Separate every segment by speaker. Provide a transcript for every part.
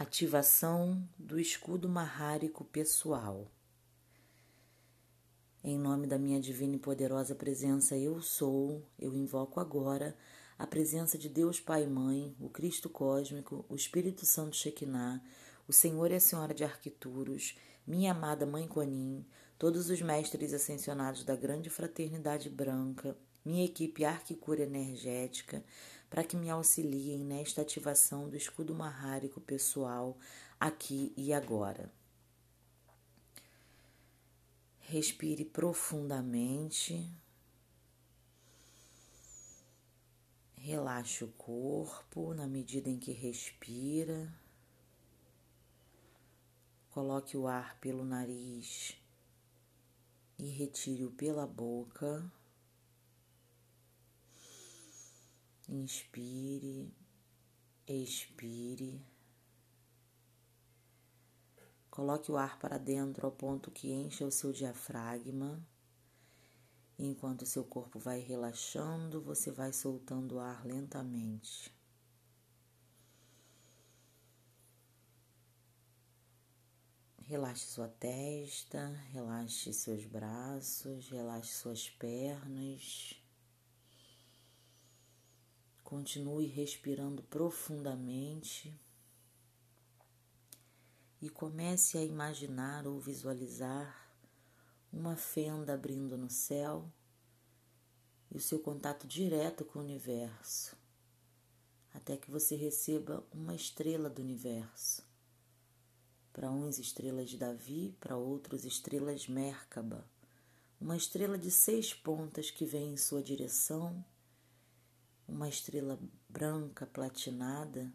Speaker 1: Ativação do escudo marrárico pessoal. Em nome da minha divina e poderosa presença, eu sou, eu invoco agora a presença de Deus Pai e Mãe, o Cristo cósmico, o Espírito Santo Shekinah, o Senhor e a Senhora de Arquituros, minha amada Mãe Conin, todos os mestres ascensionados da grande fraternidade branca, minha equipe Arquicura Energética, para que me auxiliem nesta ativação do escudo marrárico pessoal aqui e agora. Respire profundamente. Relaxe o corpo na medida em que respira. Coloque o ar pelo nariz e retire-o pela boca. Inspire, expire. Coloque o ar para dentro ao ponto que encha o seu diafragma. Enquanto seu corpo vai relaxando, você vai soltando o ar lentamente. Relaxe sua testa, relaxe seus braços, relaxe suas pernas. Continue respirando profundamente e comece a imaginar ou visualizar uma fenda abrindo no céu e o seu contato direto com o universo, até que você receba uma estrela do universo. Para uns, estrelas de Davi, para outros, estrelas Merkaba, uma estrela de seis pontas que vem em sua direção uma estrela branca platinada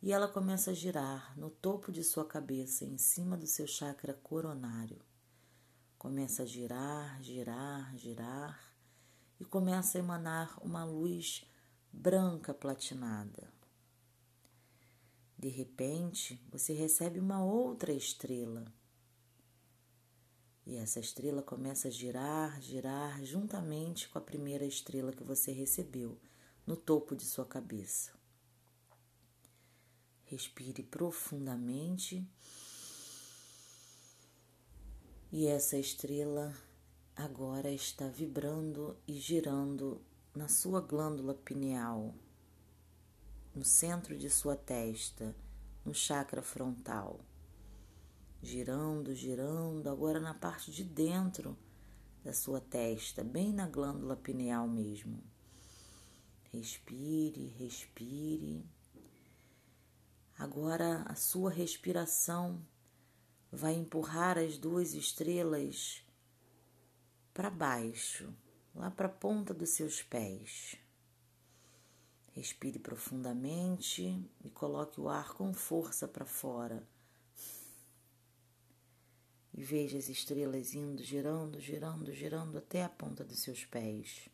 Speaker 1: e ela começa a girar no topo de sua cabeça, em cima do seu chakra coronário. Começa a girar, girar, girar e começa a emanar uma luz branca platinada. De repente, você recebe uma outra estrela. E essa estrela começa a girar, girar juntamente com a primeira estrela que você recebeu no topo de sua cabeça. Respire profundamente. E essa estrela agora está vibrando e girando na sua glândula pineal, no centro de sua testa, no chakra frontal. Girando, girando, agora na parte de dentro da sua testa, bem na glândula pineal mesmo. Respire, respire. Agora a sua respiração vai empurrar as duas estrelas para baixo, lá para a ponta dos seus pés. Respire profundamente e coloque o ar com força para fora. E veja as estrelas indo, girando, girando, girando até a ponta dos seus pés.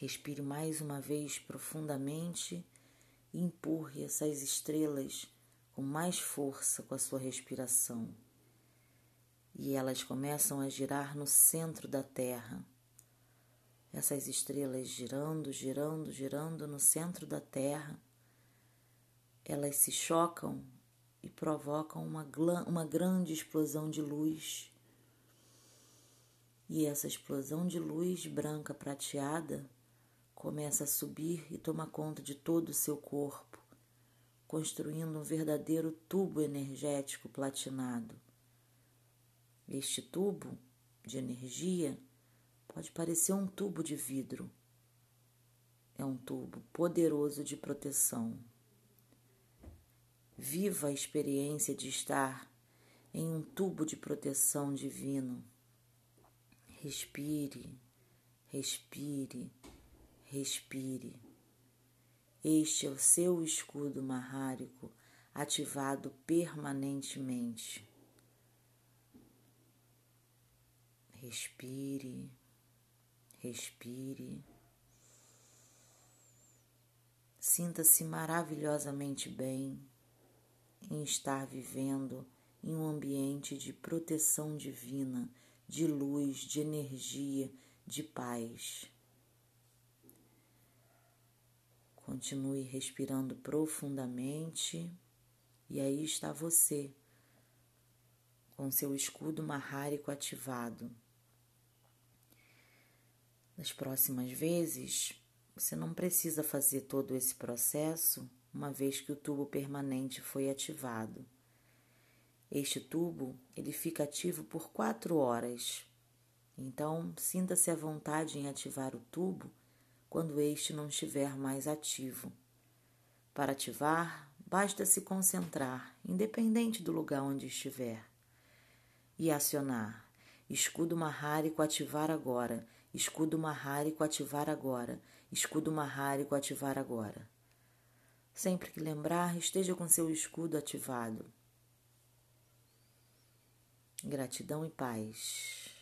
Speaker 1: Respire mais uma vez profundamente e empurre essas estrelas com mais força com a sua respiração. E elas começam a girar no centro da Terra. Essas estrelas girando, girando, girando no centro da Terra, elas se chocam e provocam uma, uma grande explosão de luz. E essa explosão de luz branca prateada começa a subir e toma conta de todo o seu corpo, construindo um verdadeiro tubo energético platinado. Este tubo de energia pode parecer um tubo de vidro. É um tubo poderoso de proteção. Viva a experiência de estar em um tubo de proteção divino. Respire, respire respire. Este é o seu escudo marrárico ativado permanentemente. Respire, respire. Sinta-se maravilhosamente bem em estar vivendo em um ambiente de proteção divina, de luz, de energia, de paz. Continue respirando profundamente E aí está você, com seu escudo marrárico ativado. Nas próximas vezes, você não precisa fazer todo esse processo, uma vez que o tubo permanente foi ativado. Este tubo ele fica ativo por quatro horas. Então, sinta-se à vontade em ativar o tubo quando este não estiver mais ativo. Para ativar, basta se concentrar, independente do lugar onde estiver, e acionar. Escudo marrárico ativar agora. Escudo marrárico ativar agora. Escudo marrárico ativar agora. Sempre que lembrar, esteja com seu escudo ativado. Gratidão e paz.